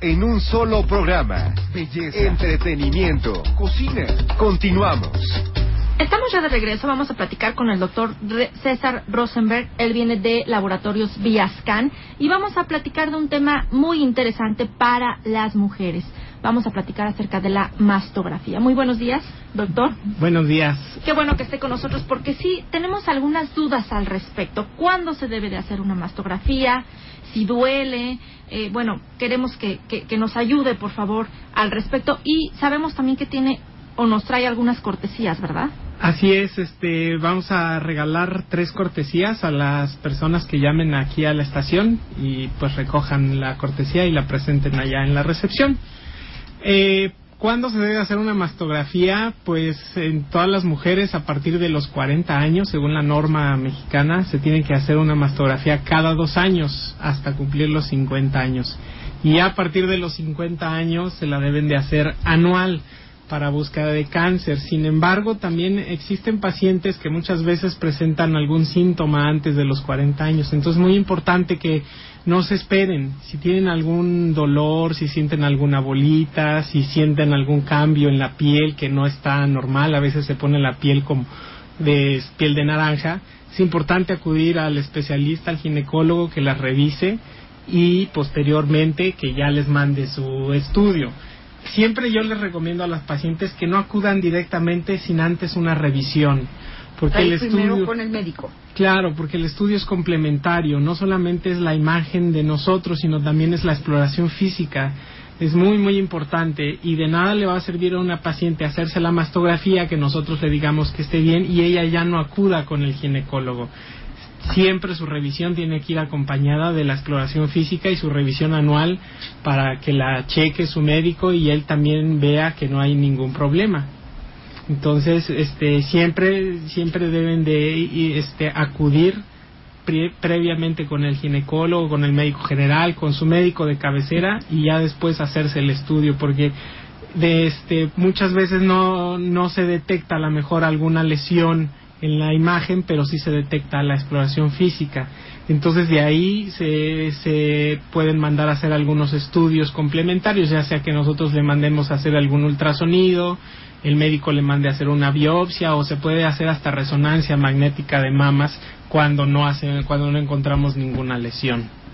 En un solo programa. Belleza, entretenimiento, cocina. Continuamos. Estamos ya de regreso, vamos a platicar con el doctor César Rosenberg, él viene de Laboratorios Viascan y vamos a platicar de un tema muy interesante para las mujeres. Vamos a platicar acerca de la mastografía. Muy buenos días, doctor. Buenos días. Qué bueno que esté con nosotros porque sí, tenemos algunas dudas al respecto. ¿Cuándo se debe de hacer una mastografía? Si duele, eh, bueno, queremos que, que nos ayude, por favor, al respecto. Y sabemos también que tiene o nos trae algunas cortesías, ¿verdad? Así es, este, vamos a regalar tres cortesías a las personas que llamen aquí a la estación y pues recojan la cortesía y la presenten allá en la recepción. Eh, ¿Cuándo se debe hacer una mastografía? Pues en todas las mujeres a partir de los 40 años, según la norma mexicana, se tiene que hacer una mastografía cada dos años hasta cumplir los 50 años. Y a partir de los 50 años se la deben de hacer anual para búsqueda de cáncer. Sin embargo, también existen pacientes que muchas veces presentan algún síntoma antes de los 40 años. Entonces, es muy importante que no se esperen. Si tienen algún dolor, si sienten alguna bolita, si sienten algún cambio en la piel que no está normal, a veces se pone la piel como de piel de naranja, es importante acudir al especialista, al ginecólogo que la revise y posteriormente que ya les mande su estudio siempre yo les recomiendo a las pacientes que no acudan directamente sin antes una revisión. Porque el estudio. con el médico. Claro, porque el estudio es complementario. No solamente es la imagen de nosotros, sino también es la exploración física. Es muy, muy importante y de nada le va a servir a una paciente hacerse la mastografía que nosotros le digamos que esté bien y ella ya no acuda con el ginecólogo siempre su revisión tiene que ir acompañada de la exploración física y su revisión anual para que la cheque su médico y él también vea que no hay ningún problema. Entonces, este, siempre, siempre deben de este, acudir previamente con el ginecólogo, con el médico general, con su médico de cabecera y ya después hacerse el estudio porque de este muchas veces no no se detecta a lo mejor alguna lesión en la imagen, pero sí se detecta la exploración física. Entonces de ahí se, se pueden mandar a hacer algunos estudios complementarios, ya sea que nosotros le mandemos a hacer algún ultrasonido, el médico le mande a hacer una biopsia o se puede hacer hasta resonancia magnética de mamas cuando no hace, cuando no encontramos ninguna lesión.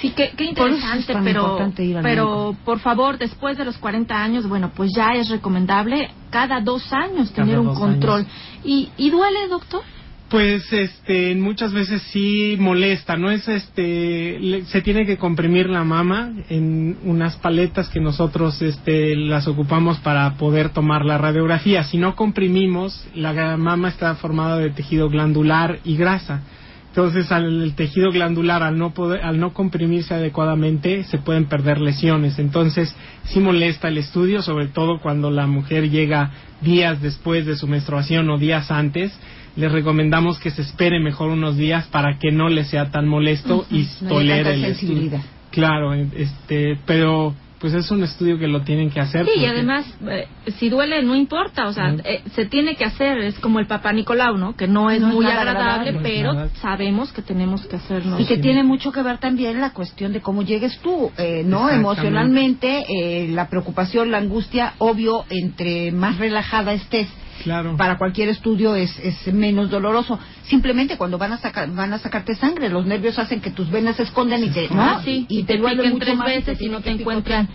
Sí, qué, qué interesante, pero, pero por favor, después de los 40 años, bueno, pues ya es recomendable cada dos años tener un control. ¿Y, ¿Y duele, doctor? Pues este muchas veces sí molesta, no es este se tiene que comprimir la mama en unas paletas que nosotros este las ocupamos para poder tomar la radiografía. Si no comprimimos, la mama está formada de tejido glandular y grasa. Entonces, al el tejido glandular, al no, poder, al no comprimirse adecuadamente, se pueden perder lesiones. Entonces, sí molesta el estudio, sobre todo cuando la mujer llega días después de su menstruación o días antes. Les recomendamos que se espere mejor unos días para que no le sea tan molesto y tolere el estudio. Claro, este, pero pues es un estudio que lo tienen que hacer. Sí, y además, eh, si duele, no importa, o sea, eh, se tiene que hacer, es como el Papá Nicolau, ¿no? Que no es muy agradable, pero sabemos que tenemos que hacerlo. Y que tiene mucho que ver también la cuestión de cómo llegues tú, eh, ¿no? Emocionalmente, la preocupación, la angustia, obvio, entre más relajada estés, Claro. Para cualquier estudio es, es menos doloroso. Simplemente cuando van a sacar, van a sacarte sangre, los nervios hacen que tus venas se escondan y te, ¿no? y, te, te piquen tres veces y no te encuentran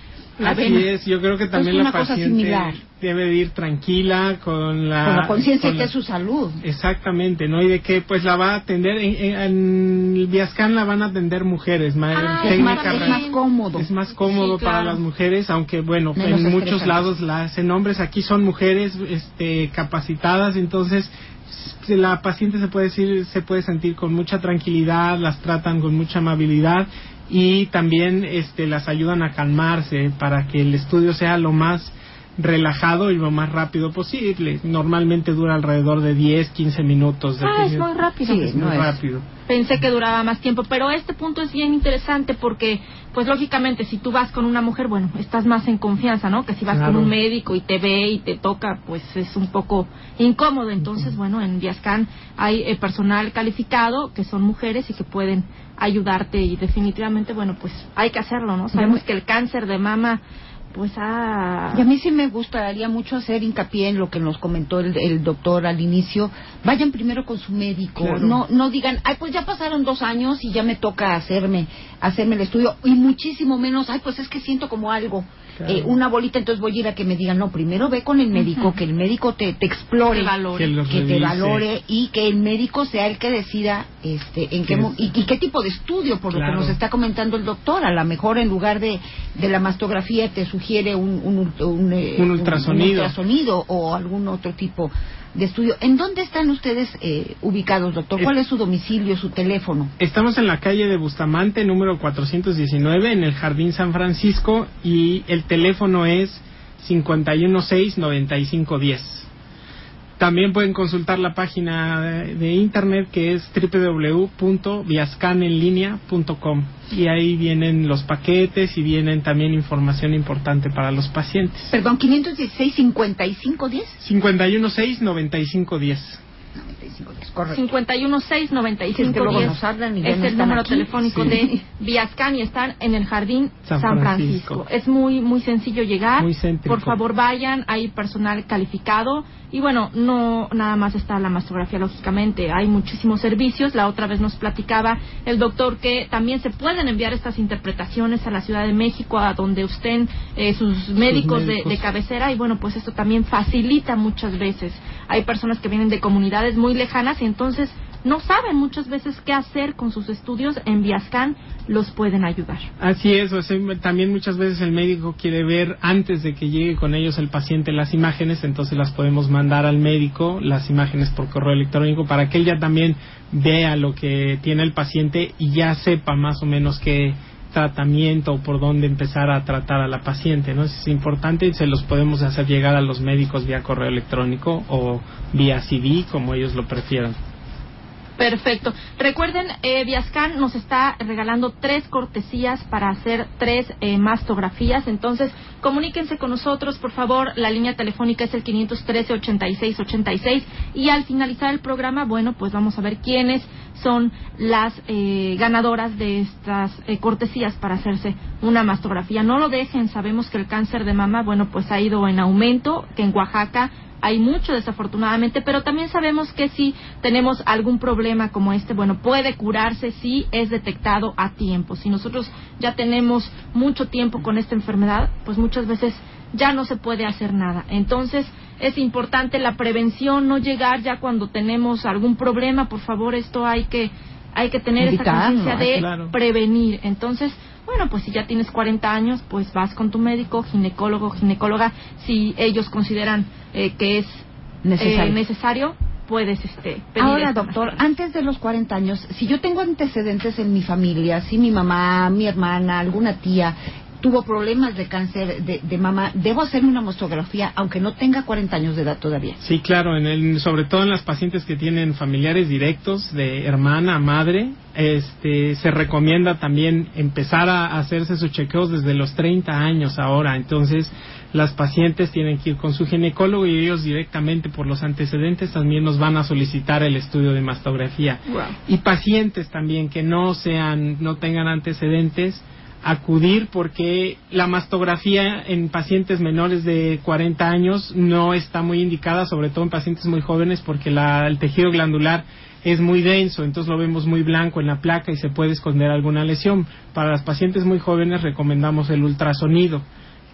Así es, yo creo que también la paciente debe ir tranquila con la... Con la conciencia de su salud. Exactamente, ¿no? Y de que pues la va a atender, en, el Viascan la van a atender mujeres, ah, es, más, cómodo. Es más cómodo para las mujeres, aunque bueno, en muchos lados la hacen hombres, aquí son mujeres este, capacitadas, entonces la paciente se puede decir, se puede sentir con mucha tranquilidad, las tratan con mucha amabilidad y también este, las ayudan a calmarse para que el estudio sea lo más relajado y lo más rápido posible. Normalmente dura alrededor de 10, 15 minutos. De ah, es muy rápido. Sí, es muy rápido. Pensé que duraba más tiempo, pero este punto es bien interesante porque, pues lógicamente, si tú vas con una mujer, bueno, estás más en confianza, ¿no? Que si vas con un médico y te ve y te toca, pues es un poco incómodo. Entonces, bueno, en Viascan hay eh, personal calificado que son mujeres y que pueden ayudarte y definitivamente, bueno, pues hay que hacerlo, ¿no? Sabemos que el cáncer de mama pues ah. Y a mí sí me gustaría mucho hacer hincapié en lo que nos comentó el, doctor al inicio. Vayan primero con su médico. No, no digan, ay, pues ya pasaron dos años y ya me toca hacerme, hacerme el estudio. Y muchísimo menos, ay, pues es que siento como algo. Eh, una bolita, entonces voy a ir a que me digan, no, primero ve con el médico, que el médico te, te explore, que, te valore y que el médico sea el que decida este, en qué, y, qué tipo de estudio, por lo que nos está comentando el doctor. A lo mejor en lugar de, de la mastografía te sugiere un, un, un, eh, ultrasonido. o algún otro tipo de estudio. ¿En dónde están ustedes eh, ubicados, doctor? ¿Cuál es su domicilio, su teléfono? Estamos en la calle de Bustamante, número 419, en el Jardín San Francisco, y el teléfono es 516-9510. También pueden consultar la página de, internet que es www.viascanenlinea.com y ahí vienen los paquetes y vienen también información importante para los pacientes. Perdón, 516 5510 516 9510. 516-9510 es el número telefónico de Viascan y están en el Jardín San, Francisco. Es muy muy sencillo llegar. Por favor, vayan, hay personal calificado. Y bueno, no nada más está la mastografía, lógicamente, hay muchísimos servicios. La otra vez nos platicaba el doctor que también se pueden enviar estas interpretaciones a la Ciudad de México, a donde estén eh, sus, médicos, De, de cabecera. Y bueno, pues esto también facilita muchas veces. Hay personas que vienen de comunidades muy lejanas y entonces no saben muchas veces qué hacer con sus estudios, en Viascan los pueden ayudar. Así es, también muchas veces el médico quiere ver antes de que llegue con ellos el paciente las imágenes, entonces las podemos mandar al médico, las imágenes por correo electrónico, para que él ya también vea lo que tiene el paciente y ya sepa más o menos qué tratamiento o por dónde empezar a tratar a la paciente, ¿no? Es importante se los podemos hacer llegar a los médicos vía correo electrónico o vía CD, como ellos lo prefieran. Perfecto. Recuerden, eh, Viascan nos está regalando tres cortesías para hacer tres eh, mastografías. Entonces, comuníquense con nosotros, por favor. La línea telefónica es el 513-8686. Y al finalizar el programa, bueno, pues vamos a ver quiénes son las eh, ganadoras de estas eh, cortesías para hacerse una mastografía. No lo dejen. Sabemos que el cáncer de mama, bueno, pues ha ido en aumento, que en Oaxaca hay mucho desafortunadamente, pero también sabemos que si tenemos algún problema como este, bueno, puede curarse si es detectado a tiempo. Si nosotros ya tenemos mucho tiempo con esta enfermedad, pues muchas veces ya no se puede hacer nada. Entonces, es importante la prevención, no llegar ya cuando tenemos algún problema, por favor, esto hay que hay que tener esa conciencia de prevenir. Entonces, bueno, pues si ya tienes 40 años, pues vas con tu médico, ginecólogo, ginecóloga, si ellos consideran eh, que es eh, necesario. puedes este, pedir Ahora, doctor, antes de los 40 años, si yo tengo antecedentes en mi familia, si mi mamá, mi hermana, alguna tía tuvo problemas de cáncer de, de, mama, debo hacerme una mastografía aunque no tenga 40 años de edad todavía. Sí, claro, en el, sobre todo en las pacientes que tienen familiares directos de hermana, madre, este, se recomienda también empezar a hacerse sus chequeos desde los 30 años ahora. Entonces, las pacientes tienen que ir con su ginecólogo y ellos directamente por los antecedentes también nos van a solicitar el estudio de mastografía. Y pacientes también que no sean, no tengan antecedentes, acudir porque la mastografía en pacientes menores de 40 años no está muy indicada, sobre todo en pacientes muy jóvenes, porque el tejido glandular es muy denso, entonces lo vemos muy blanco en la placa y se puede esconder alguna lesión. Para las pacientes muy jóvenes recomendamos el ultrasonido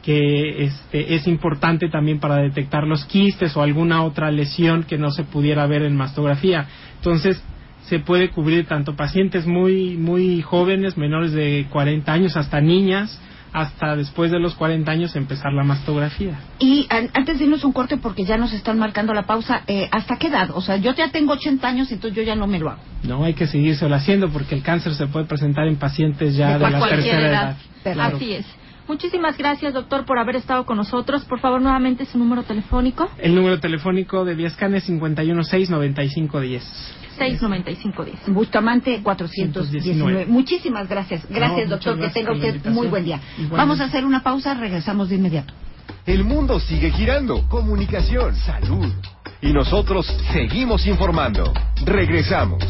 que este, es importante también para detectar los quistes o alguna otra lesión que no se pudiera ver en mastografía. Entonces, se puede cubrir tanto pacientes muy muy jóvenes, menores de 40 años, hasta niñas, hasta después de los 40 años empezar la mastografía. Y antes de irnos un corte, porque ya nos están marcando la pausa, eh, ¿hasta qué edad? O sea, yo ya tengo 80 años, entonces yo ya no me lo hago. No, hay que seguirse haciendo porque el cáncer se puede presentar en pacientes ya de, la tercera edad. Así es. Muchísimas gracias, doctor, por haber estado con nosotros. Por favor, nuevamente su número telefónico. El número telefónico de Viascan es 516-9510. 69510. Bustamante 419. Muchísimas gracias. Gracias, doctor. Que tenga usted muy buen día. Vamos a hacer una pausa, regresamos de inmediato. El mundo sigue girando. Comunicación, salud. Y nosotros seguimos informando. Regresamos.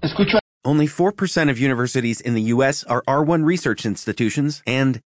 Escucho. Only 4% of universities in the U.S. are R1 research institutions, and